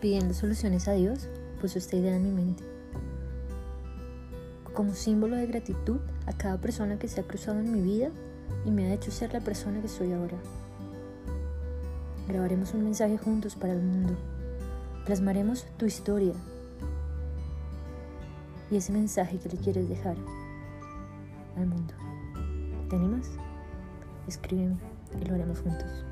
pidiendo soluciones a Dios, puso esta idea en mi mente. Como símbolo de gratitud a cada persona que se ha cruzado en mi vida y me ha hecho ser la persona que soy ahora. Grabaremos un mensaje juntos para el mundo. Plasmaremos tu historia y ese mensaje que le quieres dejar al mundo. ¿Te animas? Escríbeme y lo haremos juntos.